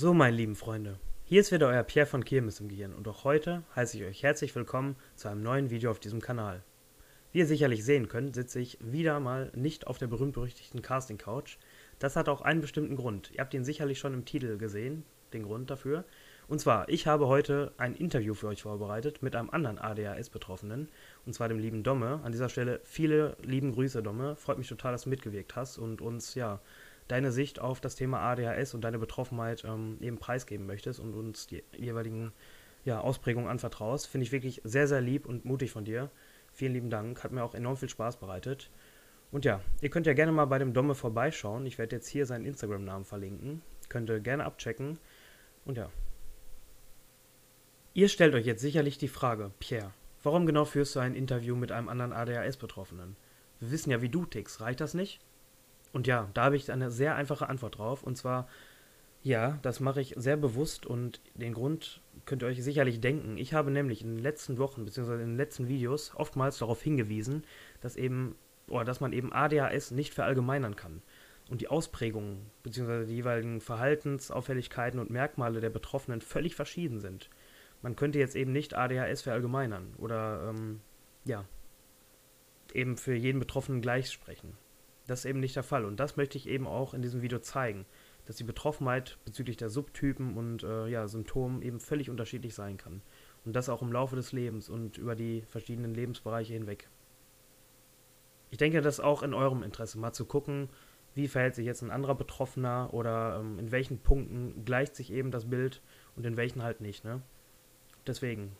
So, meine lieben Freunde, hier ist wieder euer Pierre von Kirmes im Gehirn und auch heute heiße ich euch herzlich willkommen zu einem neuen Video auf diesem Kanal. Wie ihr sicherlich sehen könnt, sitze ich wieder mal nicht auf der berühmt-berüchtigten Casting-Couch. Das hat auch einen bestimmten Grund. Ihr habt ihn sicherlich schon im Titel gesehen, den Grund dafür. Und zwar, ich habe heute ein Interview für euch vorbereitet mit einem anderen ADHS-Betroffenen, und zwar dem lieben Domme. An dieser Stelle viele lieben Grüße, Domme. Freut mich total, dass du mitgewirkt hast und uns, ja, deine Sicht auf das Thema ADHS und deine Betroffenheit ähm, eben preisgeben möchtest und uns die jeweiligen ja, Ausprägungen anvertraust. Finde ich wirklich sehr, sehr lieb und mutig von dir. Vielen lieben Dank. Hat mir auch enorm viel Spaß bereitet. Und ja, ihr könnt ja gerne mal bei dem Domme vorbeischauen. Ich werde jetzt hier seinen Instagram-Namen verlinken. Könnt ihr gerne abchecken. Und ja, Ihr stellt euch jetzt sicherlich die Frage, Pierre, warum genau führst du ein Interview mit einem anderen ADHS-Betroffenen? Wir wissen ja, wie du tickst, reicht das nicht? Und ja, da habe ich eine sehr einfache Antwort drauf. Und zwar, ja, das mache ich sehr bewusst und den Grund könnt ihr euch sicherlich denken. Ich habe nämlich in den letzten Wochen bzw. in den letzten Videos oftmals darauf hingewiesen, dass eben, oder dass man eben ADHS nicht verallgemeinern kann. Und die Ausprägungen bzw. die jeweiligen Verhaltensauffälligkeiten und Merkmale der Betroffenen völlig verschieden sind man könnte jetzt eben nicht ADHS verallgemeinern oder ähm, ja, eben für jeden Betroffenen gleich sprechen. Das ist eben nicht der Fall. Und das möchte ich eben auch in diesem Video zeigen, dass die Betroffenheit bezüglich der Subtypen und äh, ja, Symptomen eben völlig unterschiedlich sein kann. Und das auch im Laufe des Lebens und über die verschiedenen Lebensbereiche hinweg. Ich denke, das ist auch in eurem Interesse, mal zu gucken, wie verhält sich jetzt ein anderer Betroffener oder ähm, in welchen Punkten gleicht sich eben das Bild und in welchen halt nicht. Ne? Deswegen.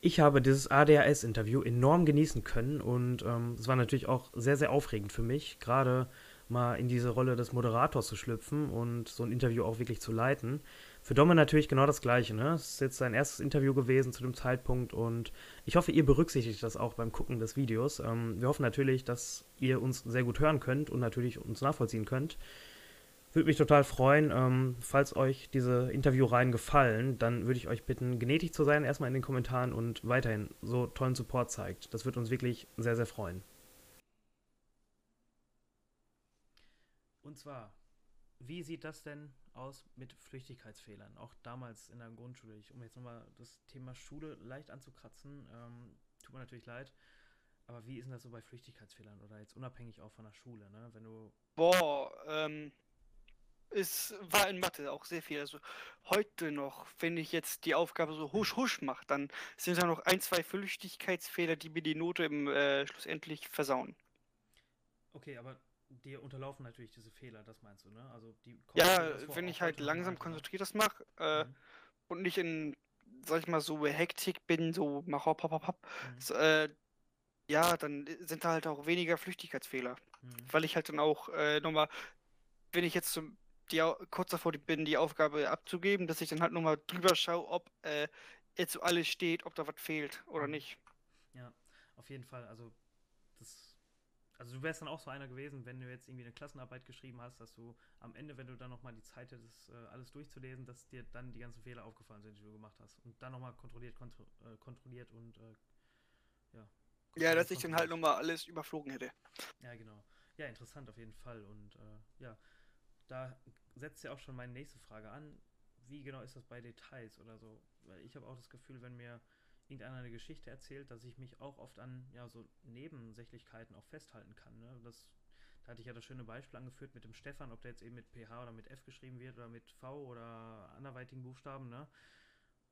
Ich habe dieses ADHS-Interview enorm genießen können und ähm, es war natürlich auch sehr, sehr aufregend für mich, gerade mal in diese Rolle des Moderators zu schlüpfen und so ein Interview auch wirklich zu leiten. Für Domme natürlich genau das Gleiche. Ne? Es ist jetzt sein erstes Interview gewesen zu dem Zeitpunkt und ich hoffe, ihr berücksichtigt das auch beim Gucken des Videos. Ähm, wir hoffen natürlich, dass ihr uns sehr gut hören könnt und natürlich uns nachvollziehen könnt. Würde mich total freuen, ähm, falls euch diese Interviewreihen gefallen, dann würde ich euch bitten, gnädig zu sein, erstmal in den Kommentaren und weiterhin so tollen Support zeigt. Das würde uns wirklich sehr, sehr freuen. Und zwar, wie sieht das denn aus mit Flüchtigkeitsfehlern? Auch damals in der Grundschule. Ich, um jetzt nochmal das Thema Schule leicht anzukratzen, ähm, tut mir natürlich leid. Aber wie ist denn das so bei Flüchtigkeitsfehlern oder jetzt unabhängig auch von der Schule, ne? Wenn du. Boah, ähm, es war in Mathe auch sehr viel. Also heute noch, wenn ich jetzt die Aufgabe so husch husch mache, dann sind da noch ein, zwei Flüchtigkeitsfehler, die mir die Note im äh, schlussendlich versauen. Okay, aber dir unterlaufen natürlich diese Fehler, das meinst du, ne? Also die Ja, wenn ich halt langsam ne? konzentriert das mache äh, mhm. und nicht in, sag ich mal, so Hektik bin, so mach hopp, hopp, hopp, hopp, mhm. so, äh, ja, dann sind da halt auch weniger Flüchtigkeitsfehler. Mhm. Weil ich halt dann auch äh, nochmal, wenn ich jetzt zum die, kurz davor bin, die Aufgabe abzugeben, dass ich dann halt nochmal drüber schaue, ob äh, jetzt so alles steht, ob da was fehlt oder mhm. nicht. Ja, auf jeden Fall. Also, das. Also du wärst dann auch so einer gewesen, wenn du jetzt irgendwie eine Klassenarbeit geschrieben hast, dass du am Ende, wenn du dann nochmal die Zeit hättest, äh, alles durchzulesen, dass dir dann die ganzen Fehler aufgefallen sind, die du gemacht hast. Und dann nochmal kontrolliert, kontro äh, kontrolliert und äh, ja. Ja, dass ich dann halt nochmal alles überflogen hätte. Ja, genau. Ja, interessant auf jeden Fall. Und äh, ja, da setzt ja auch schon meine nächste Frage an. Wie genau ist das bei Details oder so? Weil ich habe auch das Gefühl, wenn mir irgendeiner eine Geschichte erzählt, dass ich mich auch oft an ja so Nebensächlichkeiten auch festhalten kann. Ne? Das, da hatte ich ja das schöne Beispiel angeführt mit dem Stefan, ob der jetzt eben mit PH oder mit F geschrieben wird oder mit V oder anderweitigen Buchstaben, ne?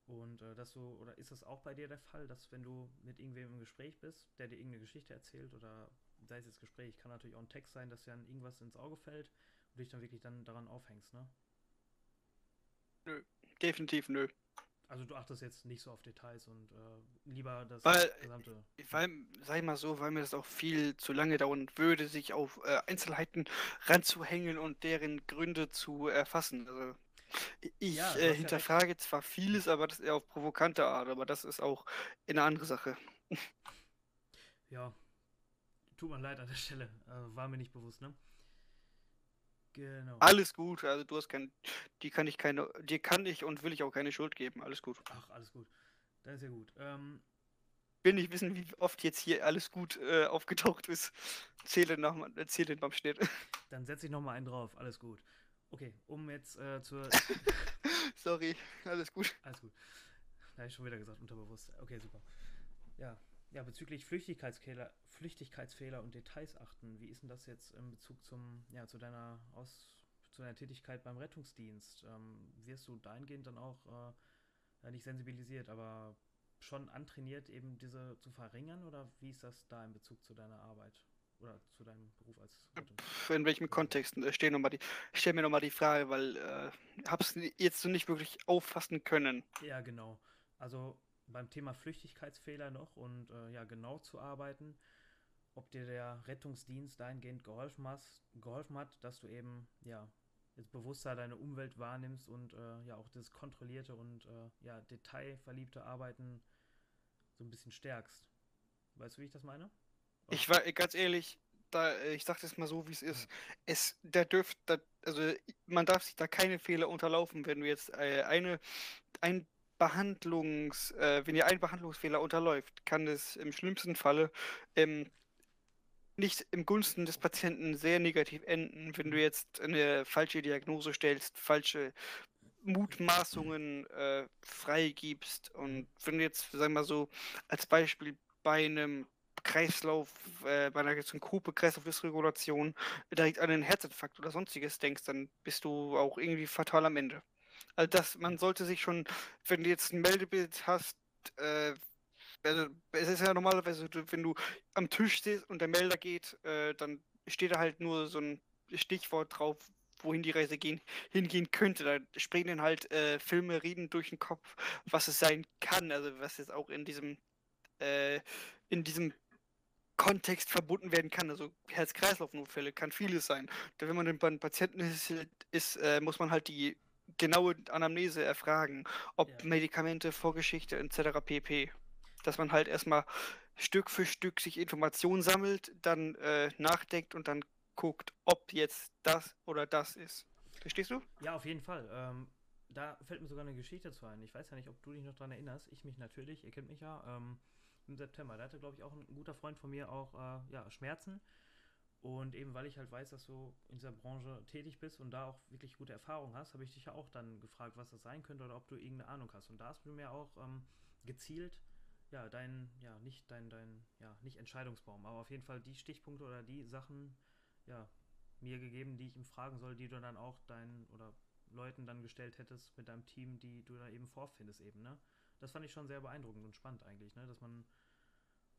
Und äh, dass du, oder ist das auch bei dir der Fall, dass wenn du mit irgendwem im Gespräch bist, der dir irgendeine Geschichte erzählt oder sei es jetzt Gespräch, kann natürlich auch ein Text sein, dass dir dann irgendwas ins Auge fällt, du dich dann wirklich dann daran aufhängst, ne? Nö, definitiv nö. Also du achtest jetzt nicht so auf Details und äh, lieber das weil, gesamte. Weil, sag ich mal so, weil mir das auch viel zu lange dauern würde, sich auf äh, Einzelheiten ranzuhängen und deren Gründe zu erfassen. Also ich ja, äh, hinterfrage ja zwar vieles, aber das eher auf provokante Art, aber das ist auch eine andere Sache. Ja, tut mir leid an der Stelle. Äh, war mir nicht bewusst, ne? Genau. Alles gut, also du hast kein, die kann ich keine, dir kann ich und will ich auch keine Schuld geben. Alles gut. Ach, alles gut. Das ist ja gut. Ähm, will nicht wissen, wie oft jetzt hier alles gut äh, aufgetaucht ist. Zähle, nach, zähle beim Schnitt. Dann setze ich nochmal einen drauf, alles gut. Okay, um jetzt äh, zur. Sorry, alles gut. Alles gut. Da habe ich schon wieder gesagt, unterbewusst. Okay, super. Ja, ja bezüglich Flüchtigkeitsfehler, Flüchtigkeitsfehler und Details achten. Wie ist denn das jetzt in Bezug zum, ja, zu deiner Aus, zu deiner Tätigkeit beim Rettungsdienst? Ähm, wirst du dahingehend dann auch äh, nicht sensibilisiert, aber schon antrainiert, eben diese zu verringern? Oder wie ist das da in Bezug zu deiner Arbeit? Oder zu deinem Beruf als Rettungs In welchem Kontext? Äh, stell, noch die, stell mir nochmal die Frage, weil äh, hab's jetzt so nicht wirklich auffassen können. Ja, genau. Also beim Thema Flüchtigkeitsfehler noch und äh, ja, genau zu arbeiten, ob dir der Rettungsdienst dahingehend geholfen, hast, geholfen hat, dass du eben, ja, jetzt bewusster deine Umwelt wahrnimmst und äh, ja auch das kontrollierte und äh, ja, detailverliebte Arbeiten so ein bisschen stärkst. Weißt du, wie ich das meine? Oder? Ich war ganz ehrlich, da, ich sag das mal so, wie es ist. Es, der dürft, da, also man darf sich da keine Fehler unterlaufen, wenn du jetzt äh, eine, ein Behandlungs, äh, wenn ihr ein Behandlungsfehler unterläuft, kann es im schlimmsten Falle ähm, nicht im Gunsten des Patienten sehr negativ enden, wenn du jetzt eine falsche Diagnose stellst, falsche Mutmaßungen äh, freigibst und wenn du jetzt, sagen wir mal so, als Beispiel bei einem Kreislauf, äh, bei einer Synkope, Kreislaufdysregulation direkt an einen Herzinfarkt oder sonstiges denkst, dann bist du auch irgendwie fatal am Ende. Also das, man sollte sich schon, wenn du jetzt ein Meldebild hast, äh, also es ist ja normalerweise, wenn du am Tisch stehst und der Melder geht, äh, dann steht da halt nur so ein Stichwort drauf, wohin die Reise gehen, hingehen könnte. Da springen dann halt äh, Filme, Reden durch den Kopf, was es sein kann. Also was jetzt auch in diesem äh, in diesem Kontext verbunden werden kann. Also Herz-Kreislauf-Notfälle kann vieles sein. Da, wenn man dann beim Patienten ist, ist äh, muss man halt die genaue Anamnese erfragen, ob ja. Medikamente, Vorgeschichte etc. pp. Dass man halt erstmal Stück für Stück sich Informationen sammelt, dann äh, nachdenkt und dann guckt, ob jetzt das oder das ist. Verstehst du? Ja, auf jeden Fall. Ähm, da fällt mir sogar eine Geschichte zu ein. Ich weiß ja nicht, ob du dich noch daran erinnerst. Ich mich natürlich, ihr kennt mich ja. Ähm, Im September, da hatte, glaube ich, auch ein guter Freund von mir auch äh, ja, Schmerzen. Und eben weil ich halt weiß, dass du in dieser Branche tätig bist und da auch wirklich gute Erfahrungen hast, habe ich dich ja auch dann gefragt, was das sein könnte oder ob du irgendeine Ahnung hast. Und da hast du mir auch ähm, gezielt, ja, dein, ja, nicht dein, dein, ja, nicht Entscheidungsbaum, aber auf jeden Fall die Stichpunkte oder die Sachen, ja, mir gegeben, die ich ihm fragen soll, die du dann auch deinen oder Leuten dann gestellt hättest mit deinem Team, die du da eben vorfindest eben, ne? Das fand ich schon sehr beeindruckend und spannend eigentlich, ne? Dass man,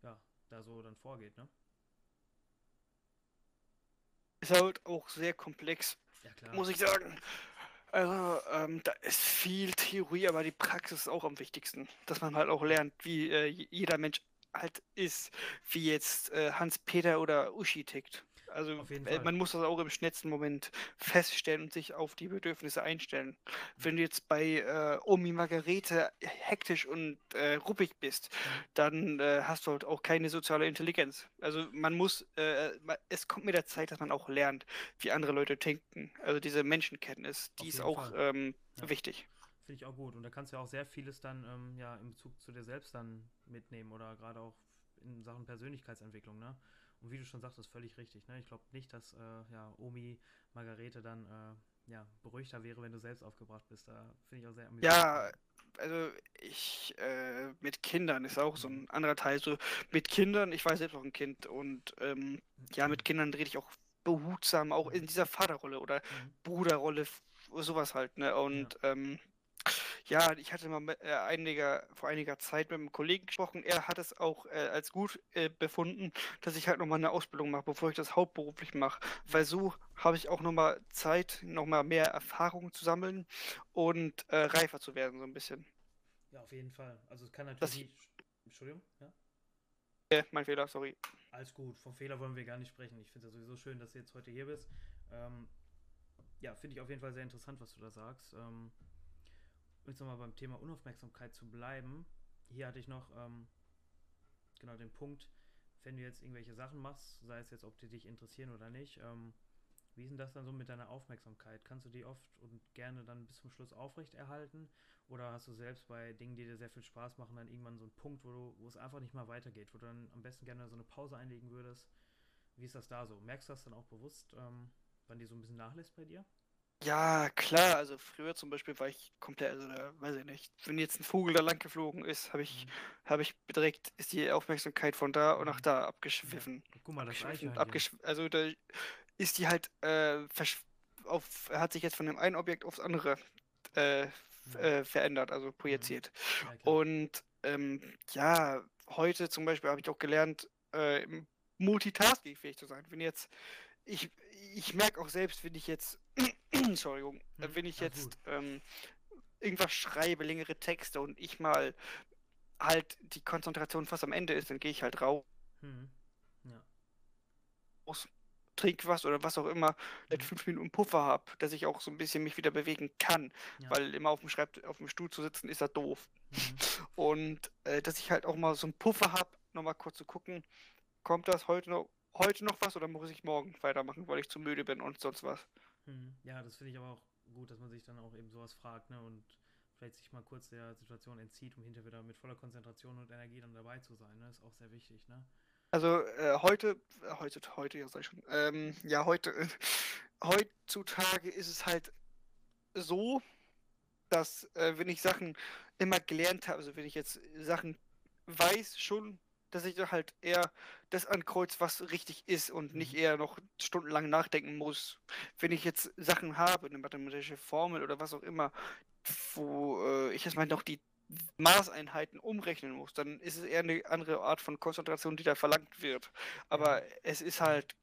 ja, da so dann vorgeht, ne? Ist halt auch sehr komplex, ja, muss ich sagen. Also, ähm, da ist viel Theorie, aber die Praxis ist auch am wichtigsten. Dass man halt auch lernt, wie äh, jeder Mensch halt ist, wie jetzt äh, Hans-Peter oder Uschi tickt. Also äh, man muss das auch im schnellsten Moment feststellen und sich auf die Bedürfnisse einstellen. Wenn du jetzt bei äh, Omi Margarete hektisch und äh, ruppig bist, dann äh, hast du halt auch keine soziale Intelligenz. Also man muss, äh, es kommt mit der Zeit, dass man auch lernt, wie andere Leute denken. Also diese Menschenkenntnis, die ist auch ähm, ja. wichtig. Finde ich auch gut. Und da kannst du ja auch sehr vieles dann ähm, ja in Bezug zu dir selbst dann mitnehmen oder gerade auch in Sachen Persönlichkeitsentwicklung, ne? Und wie du schon sagst, ist völlig richtig. Ne? Ich glaube nicht, dass äh, ja, Omi Margarete dann äh, ja, beruhigter wäre, wenn du selbst aufgebracht bist. Da finde ich auch sehr amüsant. Ja, also ich äh, mit Kindern ist auch so ein mhm. anderer Teil. So mit Kindern, ich war selbst auch ein Kind und ähm, ja, mit Kindern rede ich auch behutsam, auch in dieser Vaterrolle oder mhm. Bruderrolle, sowas halt. Ne? Und ja. ähm, ja, ich hatte mal äh, einiger, vor einiger Zeit mit einem Kollegen gesprochen. Er hat es auch äh, als gut äh, befunden, dass ich halt nochmal eine Ausbildung mache, bevor ich das hauptberuflich mache. Weil so habe ich auch nochmal Zeit, nochmal mehr Erfahrung zu sammeln und äh, reifer zu werden, so ein bisschen. Ja, auf jeden Fall. Also es kann natürlich. Ich... Entschuldigung, ja? Äh, mein Fehler, sorry. Alles gut, vom Fehler wollen wir gar nicht sprechen. Ich finde es ja sowieso schön, dass du jetzt heute hier bist. Ähm, ja, finde ich auf jeden Fall sehr interessant, was du da sagst. Ähm, jetzt nochmal beim Thema Unaufmerksamkeit zu bleiben, hier hatte ich noch ähm, genau den Punkt, wenn du jetzt irgendwelche Sachen machst, sei es jetzt, ob die dich interessieren oder nicht, ähm, wie ist denn das dann so mit deiner Aufmerksamkeit? Kannst du die oft und gerne dann bis zum Schluss aufrechterhalten? Oder hast du selbst bei Dingen, die dir sehr viel Spaß machen, dann irgendwann so einen Punkt, wo, du, wo es einfach nicht mal weitergeht, wo du dann am besten gerne so eine Pause einlegen würdest? Wie ist das da so? Merkst du das dann auch bewusst, ähm, wann die so ein bisschen nachlässt bei dir? Ja, klar, also früher zum Beispiel war ich komplett, also da weiß ich nicht. Wenn jetzt ein Vogel da lang geflogen ist, habe ich, Mhm. habe ich direkt, ist die Aufmerksamkeit von da und nach Mhm. da abgeschwiffen. Guck mal, das Abgeschwiffen, Eichhörnchen. abgeschw also da ist die halt äh, auf, hat sich jetzt von dem einen Objekt aufs andere äh, Mhm. äh, verändert, also projiziert. Ja. Und ähm, ja, heute zum Beispiel habe ich auch gelernt, äh, multitaskingfähig zu sein. Wenn jetzt, ich, ich merke auch selbst, wenn ich jetzt, Entschuldigung, Hm, wenn ich jetzt ähm, irgendwas schreibe, längere Texte und ich mal halt die Konzentration fast am Ende ist, dann gehe ich halt raus, Mhm. Ja. trink was oder was auch immer, halt Mhm. fünf Minuten Puffer habe, dass ich auch so ein bisschen mich wieder bewegen kann, Ja. weil immer auf dem Schreibt auf dem Stuhl zu sitzen ist ja doof. Mhm. Und äh, dass ich halt auch mal so einen Puffer habe, nochmal kurz zu gucken, kommt das heute noch, heute noch was oder muss ich morgen weitermachen, weil ich zu müde bin und sonst was. Mhm. Ja, das finde ich aber auch gut, dass man sich dann auch eben sowas fragt, ne? Und vielleicht sich mal kurz der Situation entzieht, um hinterher wieder mit voller Konzentration und Energie dann dabei zu sein, ne? Ist auch sehr wichtig, ne? Also äh, heute, äh, heute, heute, ja sag ich schon, ähm, ja heute, äh, heutzutage ist es halt so, dass äh, wenn ich Sachen immer gelernt habe, also wenn ich jetzt Sachen weiß schon, dass ich halt eher das ankreuz, was richtig ist und nicht Mhm. eher noch stundenlang nachdenken muss. Wenn ich jetzt Sachen habe, eine mathematische Formel oder was auch immer, wo äh, ich jetzt mal noch die Maßeinheiten umrechnen muss, dann ist es eher eine andere Art von Konzentration, die da verlangt wird. Aber es ist halt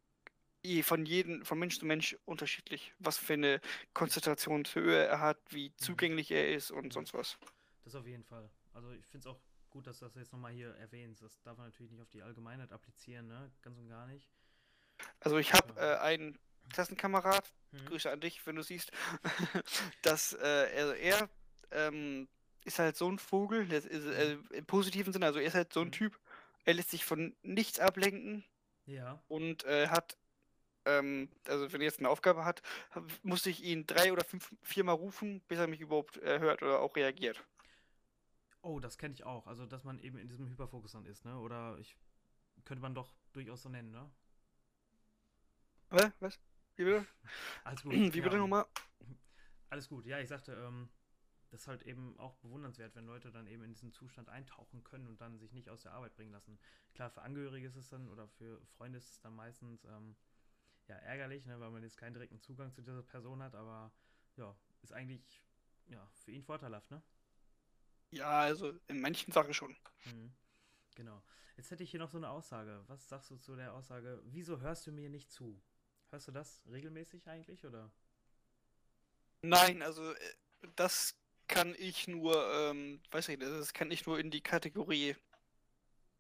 je- von jedem, von Mensch zu Mensch unterschiedlich, was für eine Konzentrationshöhe er hat, wie zugänglich er ist und Mhm. sonst was. Das auf jeden Fall. Also ich finde es auch gut, dass du das jetzt nochmal hier erwähnst. Das darf man natürlich nicht auf die Allgemeinheit applizieren, ne? Ganz und gar nicht. Also ich habe äh, einen Klassenkamerad, Mhm. Grüße an dich, wenn du siehst, dass äh, also er ähm, ist halt so ein Vogel, ist, äh, im positiven Sinne, also er ist halt so ein Mhm. Typ, er lässt sich von nichts ablenken Ja. und äh, hat, ähm, also wenn er jetzt eine Aufgabe hat, musste ich ihn drei oder fünf, viermal rufen, bis er mich überhaupt äh, hört oder auch reagiert. Oh, das kenne ich auch. Also, dass man eben in diesem Hyperfokus dann ist, ne? Oder ich könnte man doch durchaus so nennen, ne? Was? Was? Wie bitte? Alles gut. Wie ja, bitte nochmal? Alles gut. Ja, ich sagte, ähm, das ist halt eben auch bewundernswert, wenn Leute dann eben in diesen Zustand eintauchen können und dann sich nicht aus der Arbeit bringen lassen. Klar, für Angehörige ist es dann oder für Freunde ist es dann meistens ähm, ja ärgerlich, ne, weil man jetzt keinen direkten Zugang zu dieser Person hat, aber ja, ist eigentlich ja für ihn vorteilhaft, ne? Ja, also in manchen Sachen schon. Mhm. Genau. Jetzt hätte ich hier noch so eine Aussage. Was sagst du zu der Aussage? Wieso hörst du mir nicht zu? Hörst du das regelmäßig eigentlich oder? Nein, also äh, das kann ich nur, ähm, weiß ich nicht, das kann ich nur in die Kategorie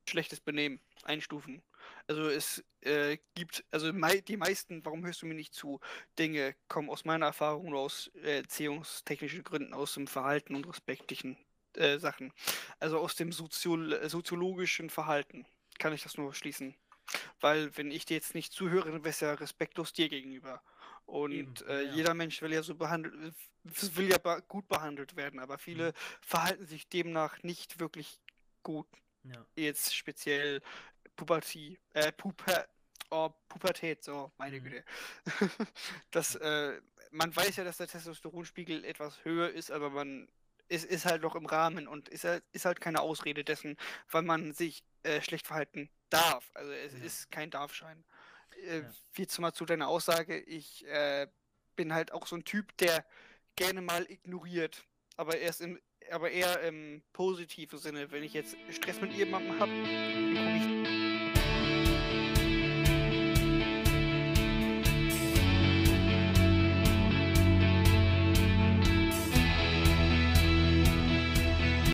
schlechtes Benehmen einstufen. Also es äh, gibt, also mei die meisten, warum hörst du mir nicht zu, Dinge kommen aus meiner Erfahrung oder aus äh, erziehungstechnischen Gründen, aus dem Verhalten und respektlichen äh, Sachen. Also aus dem Soziol äh, soziologischen Verhalten kann ich das nur schließen. Weil wenn ich dir jetzt nicht zuhöre, dann wäre es ja respektlos dir gegenüber. Und Eben, äh, ja, jeder Mensch will ja so behandelt, will ja be gut behandelt werden, aber viele Mhm. verhalten sich demnach nicht wirklich gut. Ja. Jetzt speziell Pubertie, äh, Puper, oh, Pubertät, so, meine Mhm. Güte. das, äh, man weiß ja, dass der Testosteronspiegel etwas höher ist, aber man es ist halt noch im Rahmen und ist halt, ist halt keine Ausrede dessen, weil man sich äh, schlecht verhalten darf. Also es Ja. ist kein Darfschein. Äh, Ja. Wie zum Beispiel zu deiner Aussage, ich äh, bin halt auch so ein Typ, der gerne mal ignoriert, aber erst im, aber eher im positiven Sinne. Wenn ich jetzt Stress mit jemandem habe, dann gucke ich